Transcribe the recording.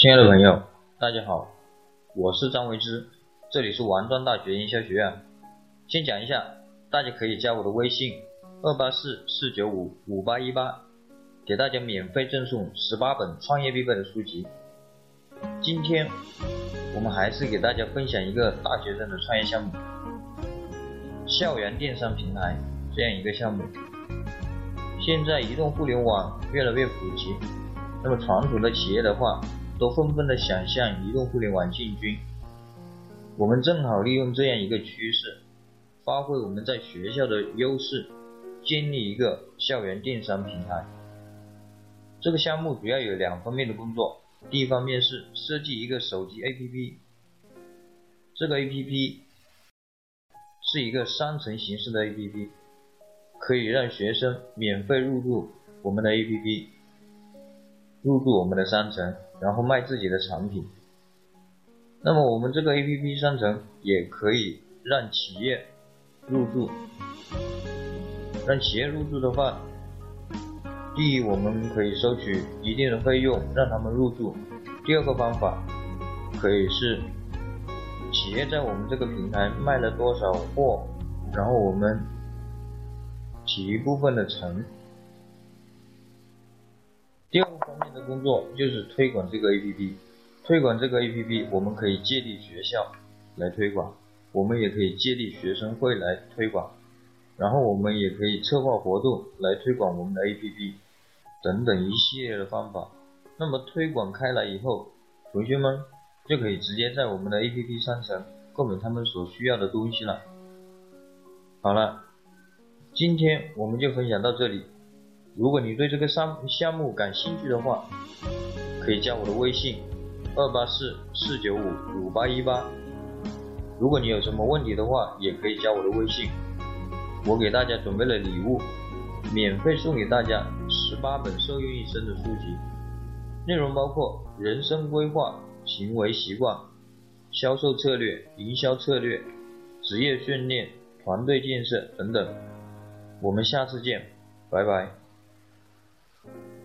亲爱的朋友，大家好，我是张维之，这里是王庄大学营销学院。先讲一下，大家可以加我的微信二八四四九五五八一八，给大家免费赠送十八本创业必备的书籍。今天我们还是给大家分享一个大学生的创业项目——校园电商平台这样一个项目。现在移动互联网越来越普及，那么传统的企业的话，都纷纷的想向移动互联网进军。我们正好利用这样一个趋势，发挥我们在学校的优势，建立一个校园电商平台。这个项目主要有两方面的工作，第一方面是设计一个手机 APP，这个 APP 是一个商城形式的 APP，可以让学生免费入驻我们的 APP，入驻我们的商城。然后卖自己的产品，那么我们这个 A P P 商城也可以让企业入驻，让企业入驻的话，第一我们可以收取一定的费用让他们入驻，第二个方法可以是企业在我们这个平台卖了多少货，然后我们起一部分的成。第二个方面的工作就是推广这个 APP，推广这个 APP，我们可以借力学校来推广，我们也可以借力学生会来推广，然后我们也可以策划活动来推广我们的 APP，等等一系列的方法。那么推广开来以后，同学们就可以直接在我们的 APP 商城购买他们所需要的东西了。好了，今天我们就分享到这里。如果你对这个项项目感兴趣的话，可以加我的微信二八四四九五五八一八。如果你有什么问题的话，也可以加我的微信。我给大家准备了礼物，免费送给大家十八本受用一生的书籍，内容包括人生规划、行为习惯、销售策略、营销策略、职业训练、团队建设等等。我们下次见，拜拜。Thank you.